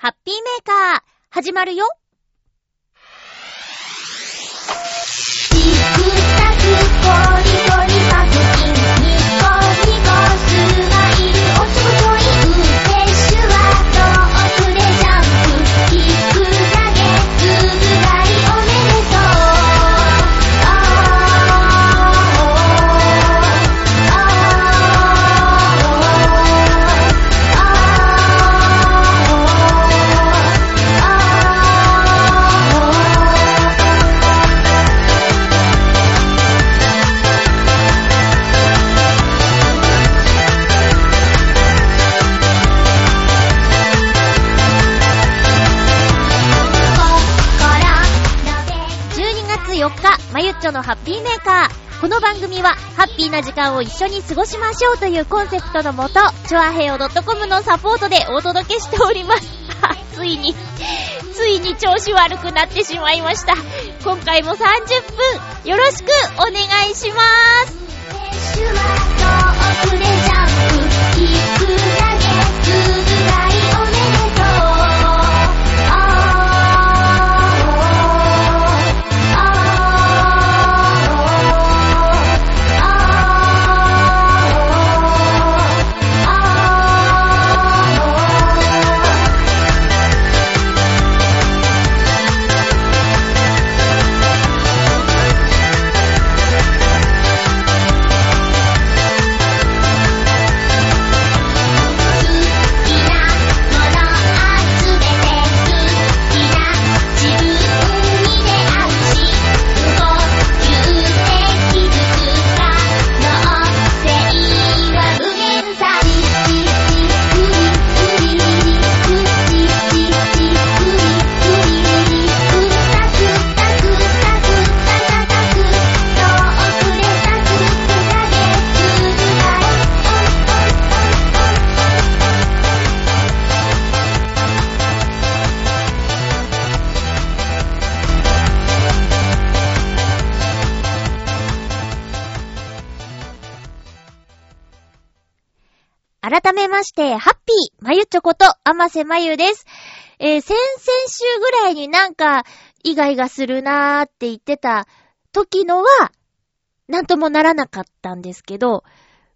ハッピーメーカー、始まるよ。ト、のハッピーメーカー。この番組は、ハッピーな時間を一緒に過ごしましょうというコンセプトのもと、チョアヘイオ .com のサポートでお届けしております。ついに、ついに調子悪くなってしまいました。今回も30分、よろしくお願いします。まして、ハッピー、まゆちょこと、あませまゆです。えー先々週ぐらいになんか、イガイガするなーって言ってた時のは、なんともならなかったんですけど、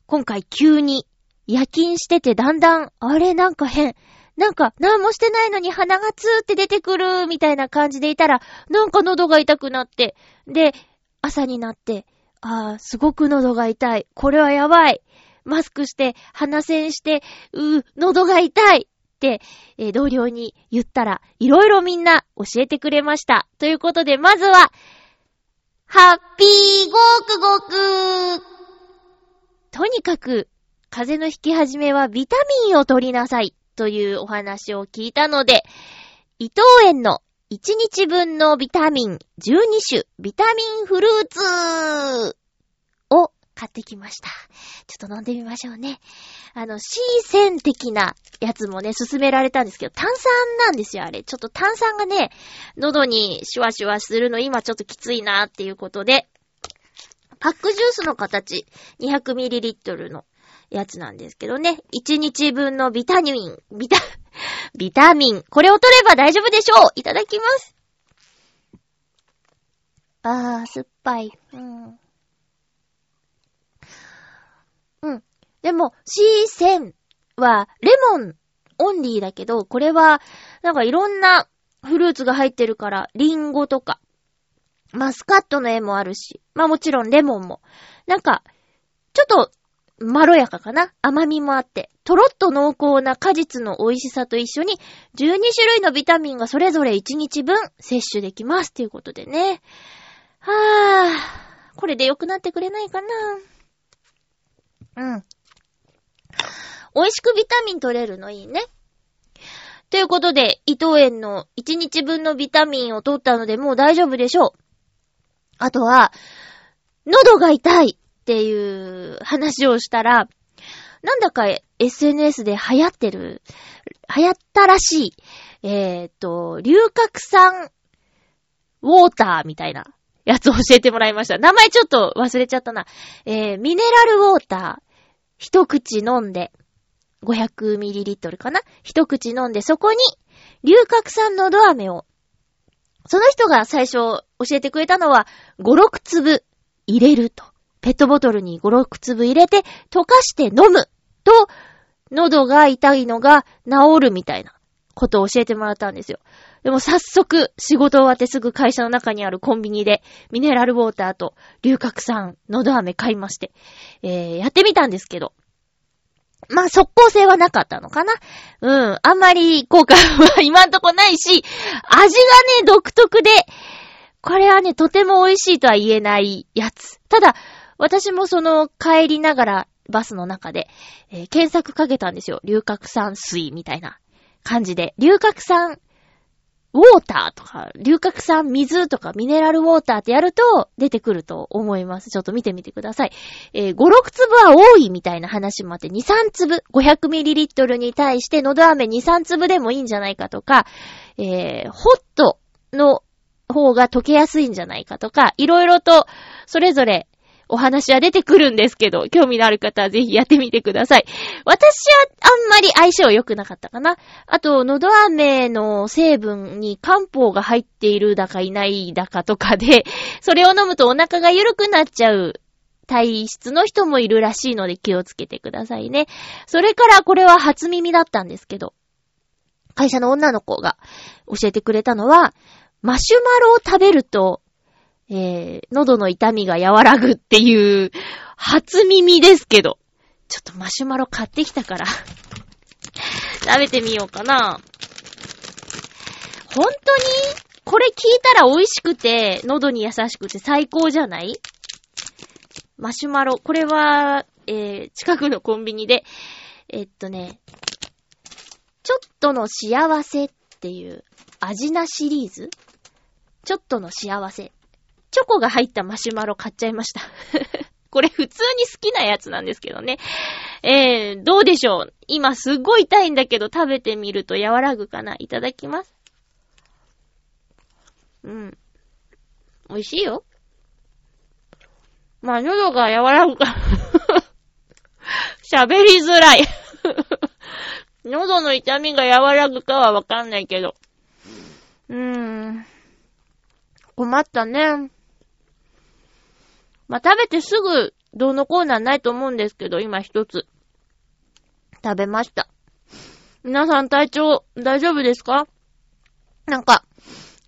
今回急に夜勤しててだんだん、あれなんか変。なんか、何もしてないのに鼻がツーって出てくる、みたいな感じでいたら、なんか喉が痛くなって、で、朝になって、あー、すごく喉が痛い。これはやばい。マスクして、鼻栓して、うー、喉が痛いって、えー同僚に言ったら、いろいろみんな教えてくれました。ということで、まずは、ハッピーゴークゴークとにかく、風邪のひき始めはビタミンを取りなさいというお話を聞いたので、伊藤園の1日分のビタミン12種ビタミンフルーツを買ってきました。ちょっと飲んでみましょうね。あの、C 線的なやつもね、勧められたんですけど、炭酸なんですよ、あれ。ちょっと炭酸がね、喉にシュワシュワするの今ちょっときついなっていうことで、パックジュースの形、200ml のやつなんですけどね、1日分のビタミン、ビタ、ビタミン、これを取れば大丈夫でしょういただきます。あー、酸っぱい。うん。うん。でも、C 線は、レモンオンリーだけど、これは、なんかいろんなフルーツが入ってるから、リンゴとか、マスカットの絵もあるし、まあもちろんレモンも。なんか、ちょっと、まろやかかな？甘みもあって、とろっと濃厚な果実の美味しさと一緒に、12種類のビタミンがそれぞれ1日分摂取できます。ということでね。はぁ、これで良くなってくれないかな？うん。美味しくビタミン取れるのいいね。ということで、伊藤園の1日分のビタミンを取ったのでもう大丈夫でしょう。あとは、喉が痛いっていう話をしたら、なんだか SNS で流行ってる、流行ったらしい、えっ、と、龍角散ウォーターみたいなやつを教えてもらいました。名前ちょっと忘れちゃったな。えー、ミネラルウォーター、一口飲んで、500ml かな？一口飲んで、そこに、龍角散のど飴を、その人が最初教えてくれたのは、5、6粒入れると。ペットボトルに5、6粒入れて、溶かして飲むと、喉が痛いのが治るみたいなことを教えてもらったんですよ。でも早速、仕事終わってすぐ会社の中にあるコンビニで、ミネラルウォーターと龍角散、のど飴買いまして、えー、やってみたんですけど、まあ、速攻性はなかったのかなうん。あんまり効果は今んとこないし、味がね、独特で、これはね、とても美味しいとは言えないやつ。ただ、私もその帰りながらバスの中で、えー検索かけたんですよ。龍角散水みたいな感じで。龍角散ウォーターとか、龍角散水とかミネラルウォーターってやると出てくると思います。ちょっと見てみてください。えー5、6粒は多いみたいな話もあって、2、3粒、500ml に対してのど飴2、3粒でもいいんじゃないかとか、えー、ホットの方が溶けやすいんじゃないかとか、いろいろとそれぞれお話は出てくるんですけど、興味のある方はぜひやってみてください。私はあんまり相性良くなかったかな。あと、のど飴の成分に漢方が入っているだかいないだかとかで、それを飲むとお腹が緩くなっちゃう体質の人もいるらしいので気をつけてくださいね。それからこれは初耳だったんですけど、会社の女の子が教えてくれたのは、マシュマロを食べると、えー、喉の痛みが和らぐっていう、初耳ですけど。ちょっとマシュマロ買ってきたから、食べてみようかな。本当にこれ聞いたら美味しくて、喉に優しくて最高じゃない？マシュマロ。これは、えー、近くのコンビニで、えっとね、ちょっとの幸せっていう、味なシリーズ？ちょっとの幸せ。チョコが入ったマシュマロ買っちゃいました。これ普通に好きなやつなんですけどね。えー、どうでしょう？今すっごい痛いんだけど食べてみると和らぐかな？いただきます。うん。美味しいよ。まあ、喉が柔らぐか。喋りづらい。喉の痛みが和らぐかはわかんないけど。うーん。困ったね。まあ、食べてすぐ、どうのコーナーないと思うんですけど、今一つ。食べました。皆さん体調大丈夫ですか？なんか、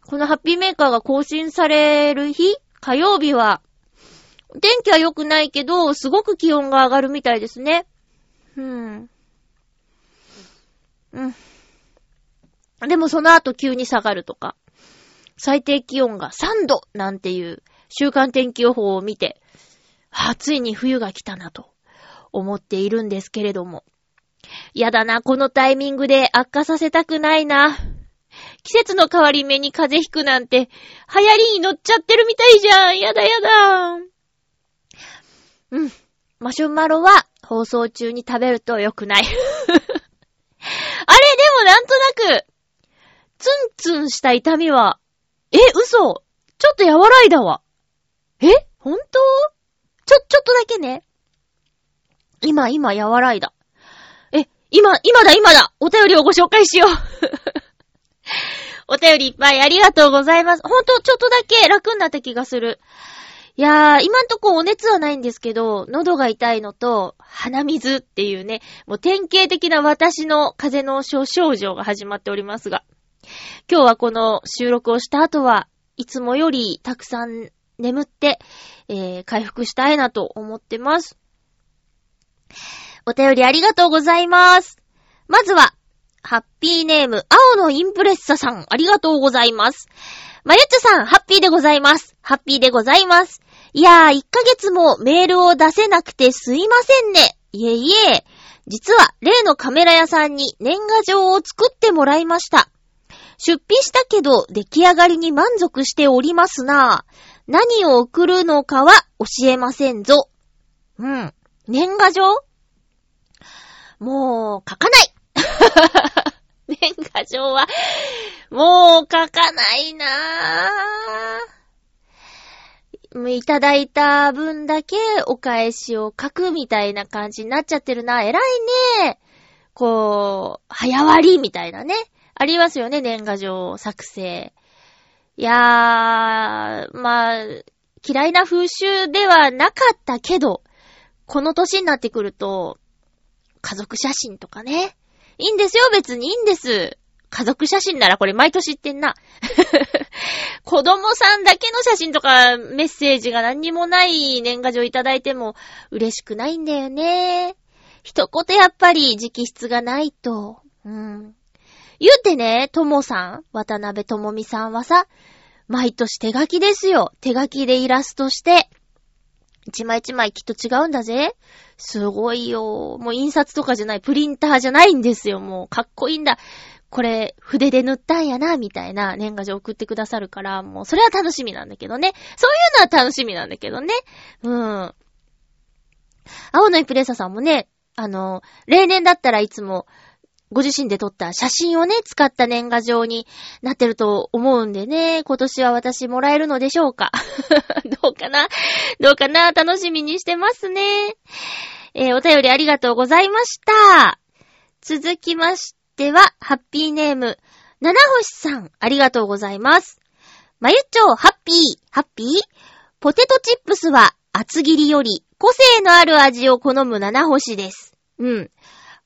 このハッピーメーカーが更新される日火曜日は、天気は良くないけど、すごく気温が上がるみたいですね。うん。うん。でもその後急に下がるとか。最低気温が3度なんていう週間天気予報を見て、あ、ついに冬が来たなと思っているんですけれども。やだな、このタイミングで悪化させたくないな。季節の変わり目に風邪ひくなんて、流行りに乗っちゃってるみたいじゃん。やだやだ。うん。マシュマロは放送中に食べると良くない。あれ、でもなんとなく、ツンツンした痛みは、え、嘘ちょっと和らいだわ。え？ほんとちょ、ちょっとだけね。今、今、和らいだ。え、今、今だ、今だお便りをご紹介しよう お便りいっぱいありがとうございます。ほんと、ちょっとだけ楽になった気がする。いやー、今んとこお熱はないんですけど、喉が痛いのと、鼻水っていうね、もう典型的な私の風邪の症症状が始まっておりますが、今日はこの収録をした後は、いつもよりたくさん眠って、えー、回復したいなと思ってます。お便りありがとうございます。まずは、ハッピーネーム、青のインプレッサさん、ありがとうございます。まゆっちょさん、ハッピーでございます。ハッピーでございます。いやー、1ヶ月もメールを出せなくてすいませんね。いえいえ。実は、例のカメラ屋さんに年賀状を作ってもらいました。出費したけど、出来上がりに満足しておりますなぁ。何を送るのかは教えませんぞ。うん。年賀状？もう、書かない 年賀状は、もう書かないなぁ。いただいた分だけお返しを書くみたいな感じになっちゃってるな。偉いね。こう、早割りみたいなね。ありますよね、年賀状作成。いやー、まあ、嫌いな風習ではなかったけど、この年になってくると、家族写真とかね。いいんですよ、別にいいんです。家族写真ならこれ毎年言ってんな。子供さんだけの写真とかメッセージが何にもない年賀状いただいても嬉しくないんだよね。一言やっぱり直筆がないと。うん。言うてね、ともさん、渡辺ともみさんはさ、毎年手書きですよ。手書きでイラストして。一枚一枚きっと違うんだぜ。すごいよ。もう印刷とかじゃない、プリンターじゃないんですよ。もうかっこいいんだ。これ、筆で塗ったんやな、みたいな年賀状送ってくださるから、もうそれは楽しみなんだけどね。そういうのは楽しみなんだけどね。うん。青のイプレッサさんもね、あの、例年だったらいつも、ご自身で撮った写真をね、使った年賀状になってると思うんでね、今年は私もらえるのでしょうか？どうかな？どうかな？楽しみにしてますね。えーお便りありがとうございました。続きましては、ハッピーネーム、七星さん、ありがとうございます。まゆっちょ、ハッピー、ハッピー？ポテトチップスは厚切りより個性のある味を好む七星です。うん。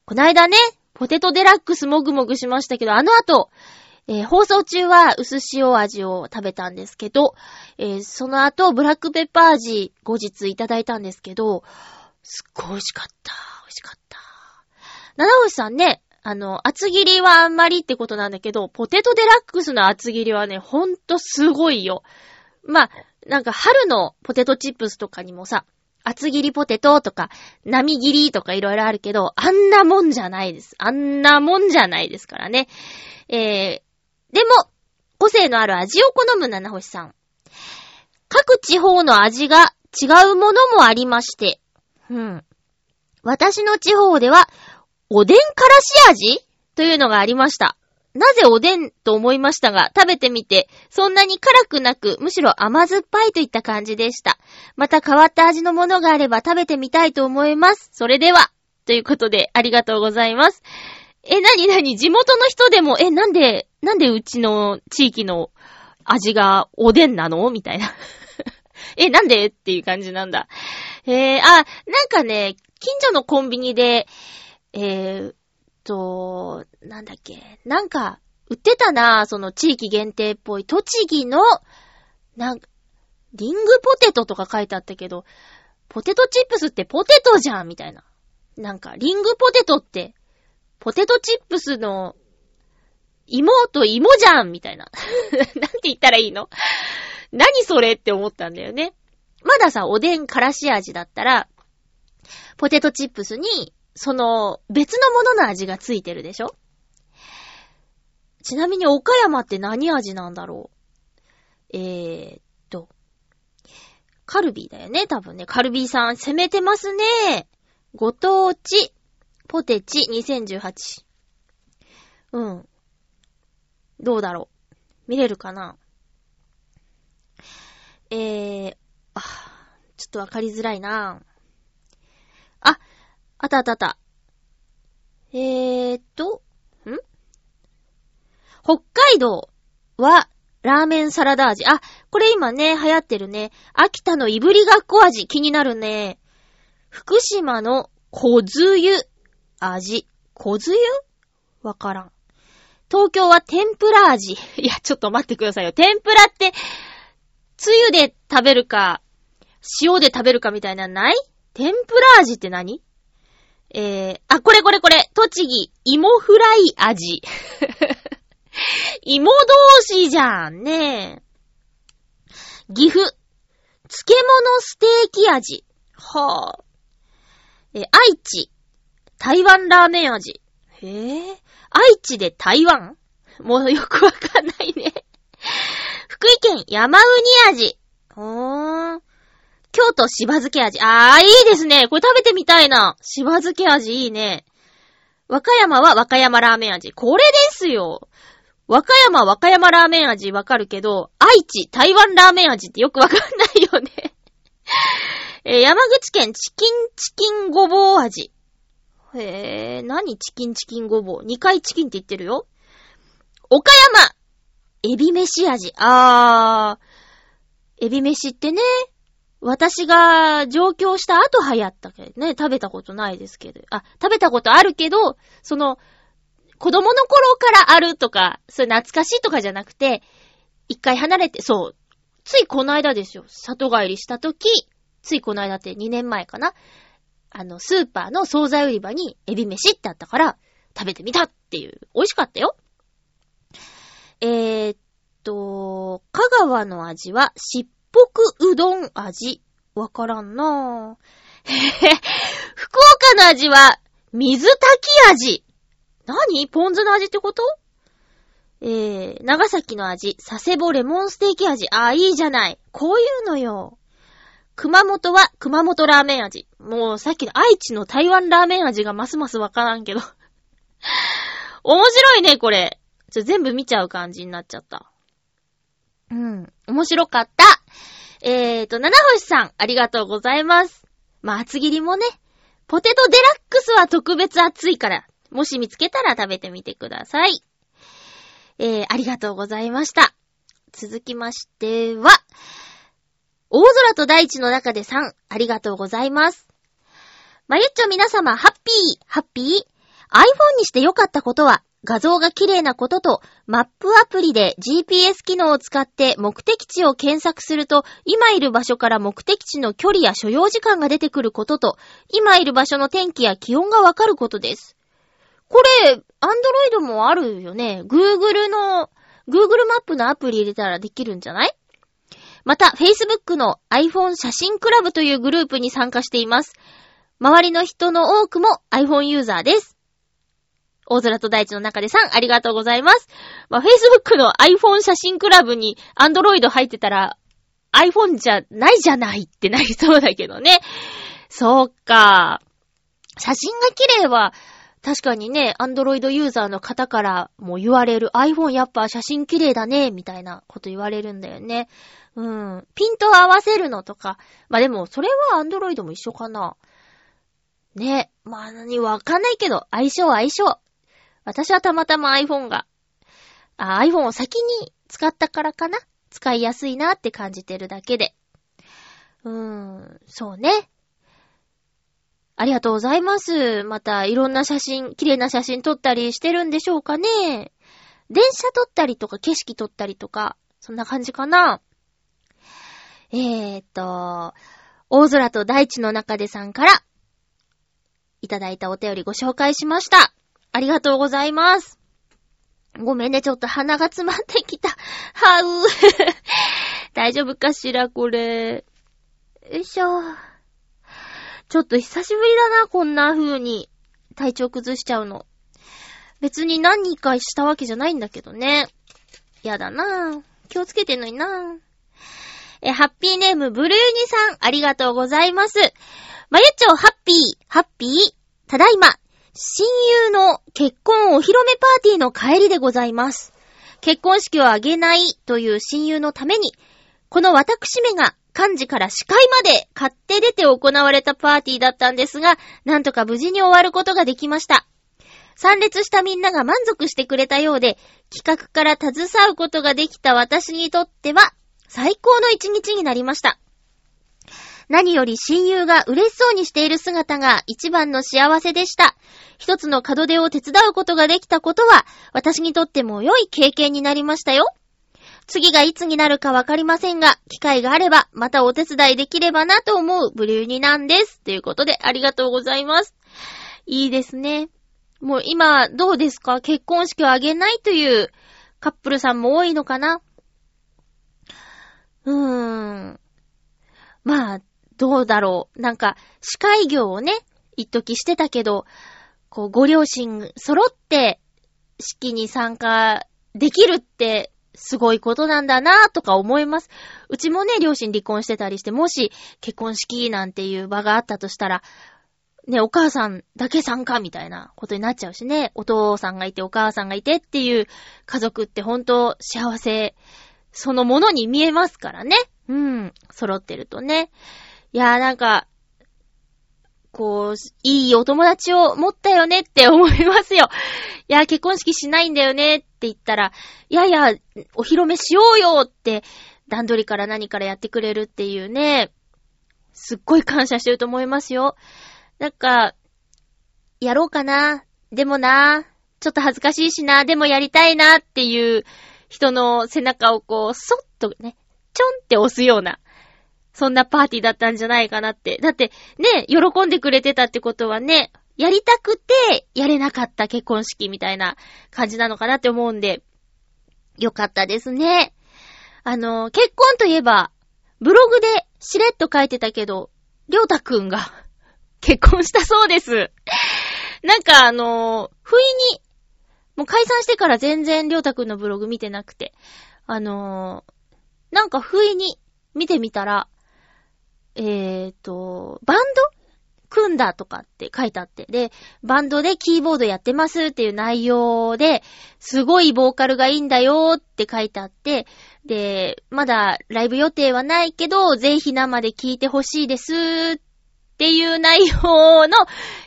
こないだね、ポテトデラックスもぐもぐしましたけど、あの後、えー放送中は薄塩味を食べたんですけど、えーその後、ブラックペッパー味後日いただいたんですけど、すっごい美味しかった。美味しかった。七星さんね、あの、厚切りはあんまりってことなんだけど、ポテトデラックスの厚切りはね、ほんとすごいよ。まあ、なんか春のポテトチップスとかにもさ、厚切りポテトとか、波切りとかいろいろあるけど、あんなもんじゃないです。あんなもんじゃないですからね。えー、でも、個性のある味を好む七星さん。各地方の味が違うものもありまして、うん。私の地方では、おでんからし味？というのがありました。なぜおでんと思いましたが、食べてみて、そんなに辛くなく、むしろ甘酸っぱいといった感じでした。また変わった味のものがあれば食べてみたいと思います。それでは、ということで、ありがとうございます。え、なになに地元の人でも、え、なんで、なんでうちの地域の味がおでんなの？みたいな。え、なんでっていう感じなんだ。えー、あ、なんかね、近所のコンビニで、えーと、なんだっけ、なんか、売ってたな、その地域限定っぽい、栃木の、なんか、リングポテトとか書いてあったけど、ポテトチップスってポテトじゃんみたいな。なんか、リングポテトって、ポテトチップスの、妹芋じゃんみたいな。なんて言ったらいいの？何それって思ったんだよね。まださ、おでんからし味だったら、ポテトチップスに、その、別のものの味がついてるでしょ？ちなみに岡山って何味なんだろう？えーっと、カルビーだよね、多分ね。カルビーさん攻めてますね。ご当地、ポテチ2018。うん。どうだろう？見れるかな？えー、あ、ちょっとわかりづらいな、あったあったあった。えーっと、ん？北海道は、ラーメンサラダ味。あ、これ今ね、流行ってるね。秋田のいぶりがっこ味。気になるね。福島の小津湯味。小津湯わからん。東京は天ぷら味。いや、ちょっと待ってくださいよ。天ぷらって、つゆで食べるか、塩で食べるかみたいなのない？天ぷら味って何？えー、あ、これこれこれ。栃木、芋フライ味。芋同士じゃんね。岐阜、漬物ステーキ味。はぁ、え愛知、台湾ラーメン味。へえ、愛知で台湾？もうよくわかんないね。福井県山ウニ味。ほーん。京都しば漬け味。あー、いいですね。これ食べてみたいな。しば漬け味いいね。和歌山は和歌山ラーメン味。これですよ。和歌山和歌山ラーメン味わかるけど、愛知台湾ラーメン味ってよくわかんないよね。え山口県チキンチキンごぼう味。へえ、何チキンチキンごぼう？2回チキンって言ってるよ。岡山エビ飯味。あー、エビ飯ってね、私が上京した後流行ったけどね、食べたことないですけど。あ、食べたことあるけど、その、子供の頃からあるとか、それ懐かしいとかじゃなくて、一回離れて、そう、ついこの間ですよ。里帰りした時、ついこの間って2年前かな。あの、スーパーの惣菜売り場にエビ飯ってあったから、食べてみたっていう。美味しかったよ。えー、っと、香川の味は、しっぽくうどん味。わからんなぁ。福岡の味は、水炊き味。何？ポン酢の味ってこと？えー、長崎の味、佐世保レモンステーキ味。あ、いいじゃない。こういうのよ。熊本は熊本ラーメン味。もうさっきの愛知の台湾ラーメン味がますますわからんけど。面白いね、これ。ちょ、全部見ちゃう感じになっちゃった。うん。面白かった。えーと、七星さん、ありがとうございます。まあ、厚切りもね、ポテトデラックスは特別熱いから、もし見つけたら食べてみてください。えー、ありがとうございました。続きましては、大空と大地の中で3、ありがとうございます。まゆっちょ皆様、ハッピー、ハッピー ?iPhone にして良かったことは、画像が綺麗なことと、マップアプリで GPS 機能を使って目的地を検索すると、今いる場所から目的地の距離や所要時間が出てくることと、今いる場所の天気や気温がわかることです。これ、アンドロイドもあるよね。Google の、Google マップのアプリ入れたらできるんじゃない？また、Facebook の iPhone 写真クラブというグループに参加しています。周りの人の多くも iPhone ユーザーです。大空と大地の中で3、ありがとうございます。まあ、Facebook の iPhone 写真クラブに Android 入ってたら iPhone じゃないじゃないってなりそうだけどね。そうか。写真が綺麗は、確かにね、アンドロイドユーザーの方からも言われる iPhone やっぱ写真綺麗だね、みたいなこと言われるんだよね。うん。ピント合わせるのとか。まあでも、それはアンドロイドも一緒かな。ね。まあ何、わかんないけど、相性相性。私はたまたま iPhone が、iPhone を先に使ったからかな？使いやすいなって感じてるだけで。うーん、そうね。ありがとうございます。また、いろんな写真、綺麗な写真撮ったりしてるんでしょうかね。電車撮ったりとか、景色撮ったりとか、そんな感じかな。えーっと、大空と大地の中でさんから、いただいたお便りご紹介しました。ありがとうございます。ごめんね、ちょっと鼻が詰まってきた。はう。大丈夫かしら、これ。よいしょ。ちょっと久しぶりだな、こんな風に体調崩しちゃうの。別に何人かしたわけじゃないんだけどね。やだな気をつけてんのになえ、ハッピーネームブルーニさん、ありがとうございます。まゆちょ、ハッピー、ハッピー、ただいま、親友の結婚お披露目パーティーの帰りでございます。結婚式を挙げないという親友のために、この私めが幹事から司会まで買って出て行われたパーティーだったんですが、なんとか無事に終わることができました。参列したみんなが満足してくれたようで、企画から携うことができた私にとっては、最高の一日になりました。何より親友が嬉しそうにしている姿が一番の幸せでした。一つの門出を手伝うことができたことは、私にとっても良い経験になりましたよ。次がいつになるかわかりませんが、機会があれば、またお手伝いできればなと思うブリューニなんです。ということで、ありがとうございます。いいですね。もう今、どうですか？結婚式を挙げないというカップルさんも多いのかな？うーん。まあ、どうだろう。なんか、司会業をね、一時してたけど、こう、ご両親揃って式に参加できるってすごいことなんだなぁとか思います。うちもね、両親離婚してたりして、もし結婚式なんていう場があったとしたら、ね、お母さんだけ参加みたいなことになっちゃうしね、お父さんがいてお母さんがいてっていう家族ってほんと幸せそのものに見えますからね。うん、揃ってるとね。いやーなんか、こう、いいお友達を持ったよねって思いますよ。いや、結婚式しないんだよねって言ったら、いやいや、お披露目しようよって、段取りから何からやってくれるっていうね、すっごい感謝してると思いますよ。なんか、やろうかな。でもな、ちょっと恥ずかしいしな、でもやりたいなっていう人の背中をこう、そっとね、ちょんって押すような、そんなパーティーだったんじゃないかなって。だって、ね、喜んでくれてたってことはね、やりたくて、やれなかった結婚式みたいな感じなのかなって思うんで、よかったですね。あの、結婚といえば、ブログでしれっと書いてたけど、りょうたくんが 結婚したそうです。なんかあの、不意に、もう解散してから全然りょうたくんのブログ見てなくて、あのなんか不意に見てみたら、えーと、バンド組んだとかって書いてあって。で、バンドでキーボードやってますっていう内容で、すごいボーカルがいいんだよって書いてあって、で、まだライブ予定はないけど、ぜひ生で聴いてほしいですっていう内容の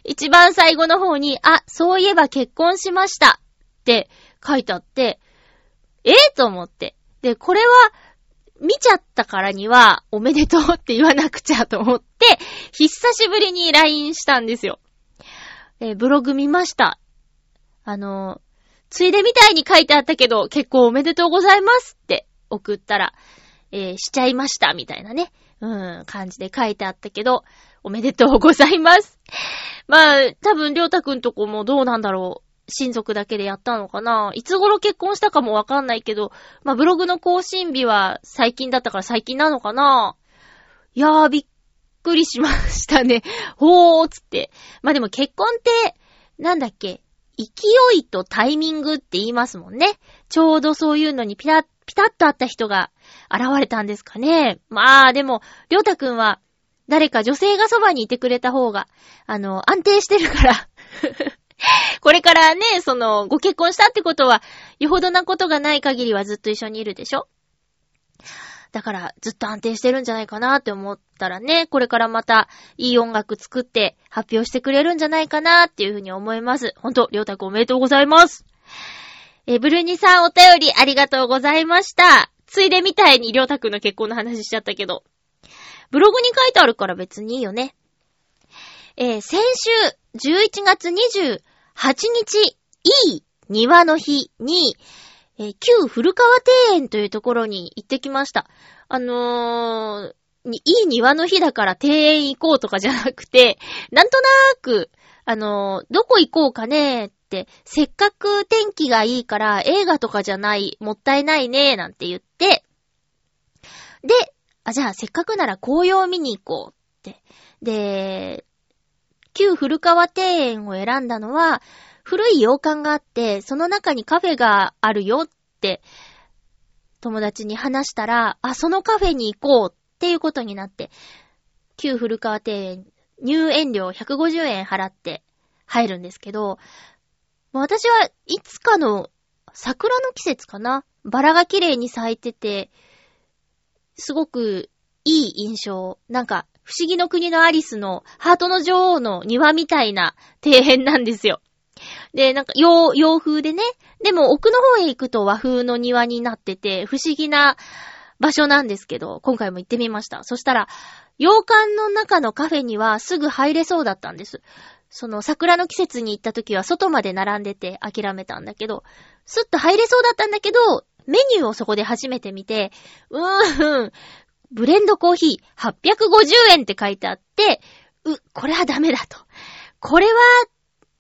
一番最後の方に、あ、そういえば結婚しましたって書いてあって、ええと思って。で、これは、見ちゃったからには、おめでとうって言わなくちゃと思って、久しぶりに LINE したんですよ。えーブログ見ました。あのついでみたいに書いてあったけど、結構おめでとうございますって送ったら、えーしちゃいましたみたいなね、うん、感じで書いてあったけど、おめでとうございます。まあ、多分、りょうたくんとこもどうなんだろう。親族だけでやったのかないつ頃結婚したかもわかんないけど、まあ、ブログの更新日は最近だったから最近なのかないやー、びっくりしましたね。ほーつって。まあ、でも結婚って、なんだっけ勢いとタイミングって言いますもんね。ちょうどそういうのにピタッ、ピタッとあった人が現れたんですかね。まあ、でも、りょうたくんは、誰か女性がそばにいてくれた方が、あの、安定してるから。これからね、その、ご結婚したってことは、よほどなことがない限りはずっと一緒にいるでしょ？だから、ずっと安定してるんじゃないかなって思ったらね、これからまた、いい音楽作って、発表してくれるんじゃないかなっていうふうに思います。ほんと、りょうたくおめでとうございます。え、ブルーニさんお便りありがとうございました。ついでみたいにりょうたくんの結婚の話しちゃったけど、ブログに書いてあるから別にいいよね。えー先週11月8日、いい庭の日に、えー旧古川庭園というところに行ってきました。あのー、いい庭の日だから庭園行こうとかじゃなくて、なんとなーく、あのーどこ行こうかねーって、せっかく天気がいいから映画とかじゃない、もったいないねーなんて言って、で、あ、じゃあせっかくなら紅葉見に行こうって。で、旧古川庭園を選んだのは、古い洋館があって、その中にカフェがあるよって、友達に話したら、あ、そのカフェに行こうっていうことになって、旧古川庭園、入園料150円払って入るんですけど、私はいつかの桜の季節かなバラが綺麗に咲いてて、すごくいい印象。なんか、不思議の国のアリスのハートの女王の庭みたいな庭園なんですよ。で、なんか、洋、洋風でね。でも奥の方へ行くと和風の庭になってて、不思議な場所なんですけど、今回も行ってみました。そしたら、洋館の中のカフェにはすぐ入れそうだったんです。その桜の季節に行った時は外まで並んでて諦めたんだけど、スッと入れそうだったんだけど、メニューをそこで初めて見て、うーん、ブレンドコーヒー850円って書いてあって、う、これはダメだと。これは、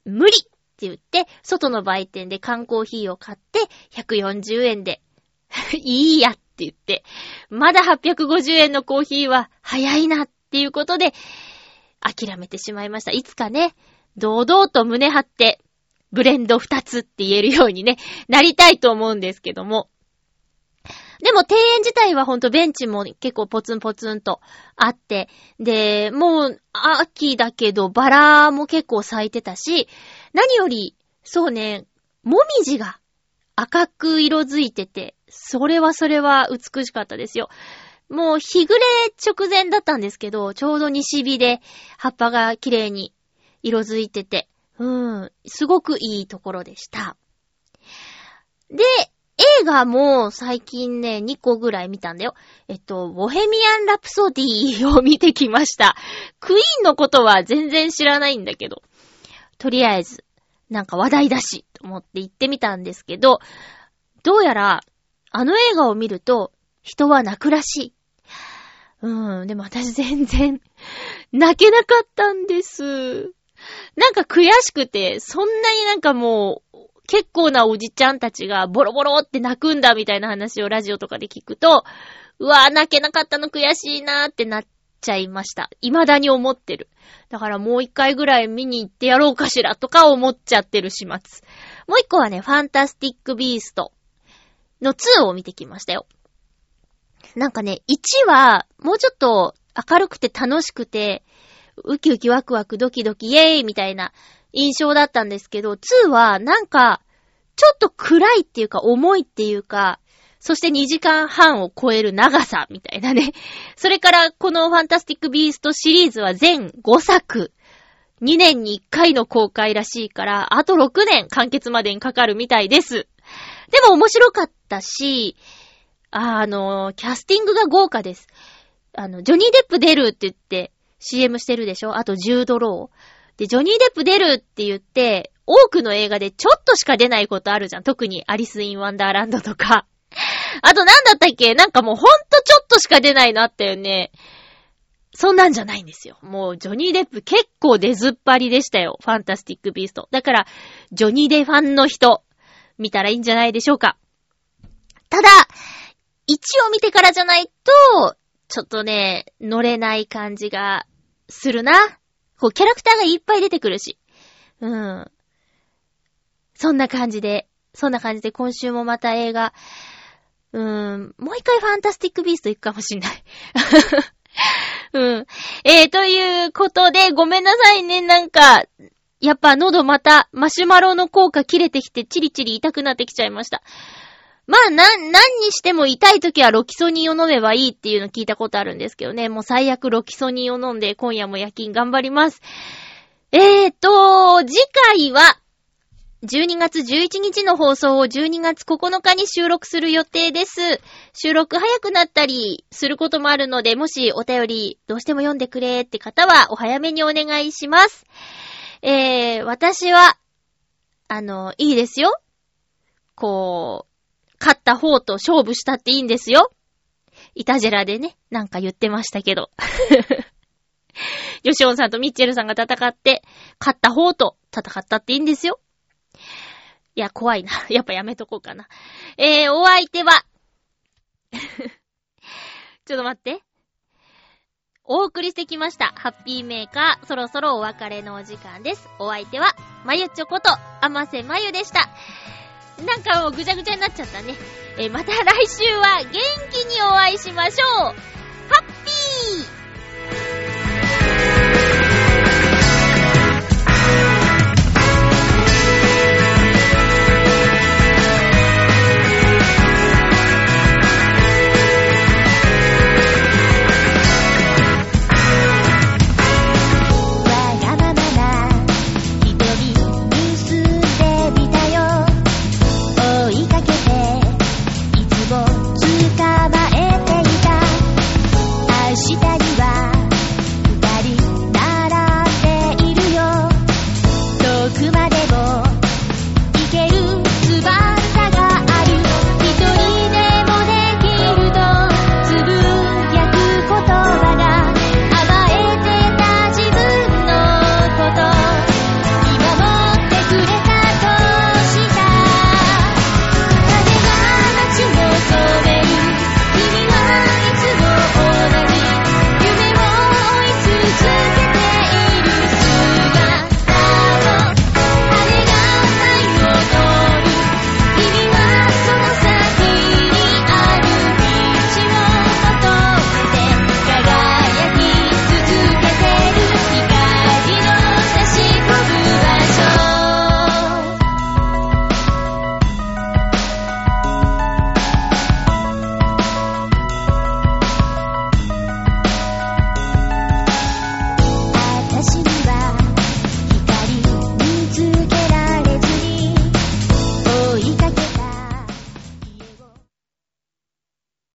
無理って言って、外の売店で缶コーヒーを買って、140円で、いいやって言って、まだ850円のコーヒーは早いなっていうことで、諦めてしまいました。いつかね、堂々と胸張って、ブレンド2つって言えるようにね、なりたいと思うんですけども。でも庭園自体はほんとベンチも結構ポツンポツンとあって、で、もう秋だけどバラも結構咲いてたし、何より、そうね、もみじが赤く色づいてて、それはそれは美しかったですよ。もう日暮れ直前だったんですけど、ちょうど西日で葉っぱが綺麗に色づいてて、うん、すごくいいところでした。で、映画も最近ね、2個ぐらい見たんだよ。えっと、ボヘミアン・ラプソディを見てきました。クイーンのことは全然知らないんだけど、とりあえず、なんか話題だし、と思って行ってみたんですけど、どうやら、あの映画を見ると、人は泣くらしい。うん、でも私全然、泣けなかったんです。なんか悔しくて、そんなになんかもう、結構なおじちゃんたちがボロボロって泣くんだみたいな話をラジオとかで聞くと、うわぁ、泣けなかったの悔しいなーってなっちゃいました。未だに思ってる。だからもう一回ぐらい見に行ってやろうかしらとか思っちゃってる始末。もう一個はね、ファンタスティックビーストの2を見てきましたよ。なんかね、1は、もうちょっと明るくて楽しくて、ウキウキワクワクドキドキイエーイみたいな印象だったんですけど、2はなんか、ちょっと暗いっていうか重いっていうか、そして2時間半を超える長さみたいなね。それからこのファンタスティックビーストシリーズは全5作。2年に1回の公開らしいから、あと6年完結までにかかるみたいです。でも面白かったし、あの、キャスティングが豪華です。あの、ジョニー・デップ出るって言って CM してるでしょ？あとジュード・ロー。で、ジョニー・デップ出るって言って、多くの映画でちょっとしか出ないことあるじゃん。特にアリス・イン・ワンダーランドとか。あとなんだったっけ？なんかもうほんとちょっとしか出ないのあったよね。そんなんじゃないんですよ。もう、ジョニー・デップ結構出ずっぱりでしたよ。ファンタスティック・ビースト。だから、ジョニー・デファンの人、見たらいいんじゃないでしょうか。ただ、1を見てからじゃないと、ちょっとね、乗れない感じがするな。こう、キャラクターがいっぱい出てくるし。うん。そんな感じで、そんな感じで今週もまた映画、うーん、もう一回ファンタスティックビースト行くかもしんない。うん。えー、ということで、ごめんなさいね、なんか、やっぱ喉またマシュマロの効果切れてきてチリチリ痛くなってきちゃいました。まあ、な、何にしても痛い時はロキソニンを飲めばいいっていうの聞いたことあるんですけどね。もう最悪ロキソニンを飲んで今夜も夜勤頑張ります。えーと、次回は、12月11日の放送を12月9日に収録する予定です。収録早くなったりすることもあるので、もしお便りどうしても読んでくれって方はお早めにお願いします。えー、私は、あの、いいですよ。こう、勝った方と勝負したっていいんですよ。イタジェラでね、なんか言ってましたけど。ヨシオンさんとミッチェルさんが戦って、勝った方と戦ったっていいんですよ。いや、怖いな。やっぱやめとこうかな。えー、お相手は ちょっと待って。お送りしてきました。ハッピーメーカー、そろそろお別れのお時間です。お相手は、まゆちょこと、あませまゆでした。なんかもうぐちゃぐちゃになっちゃったね。えー、また来週は元気にお会いしましょう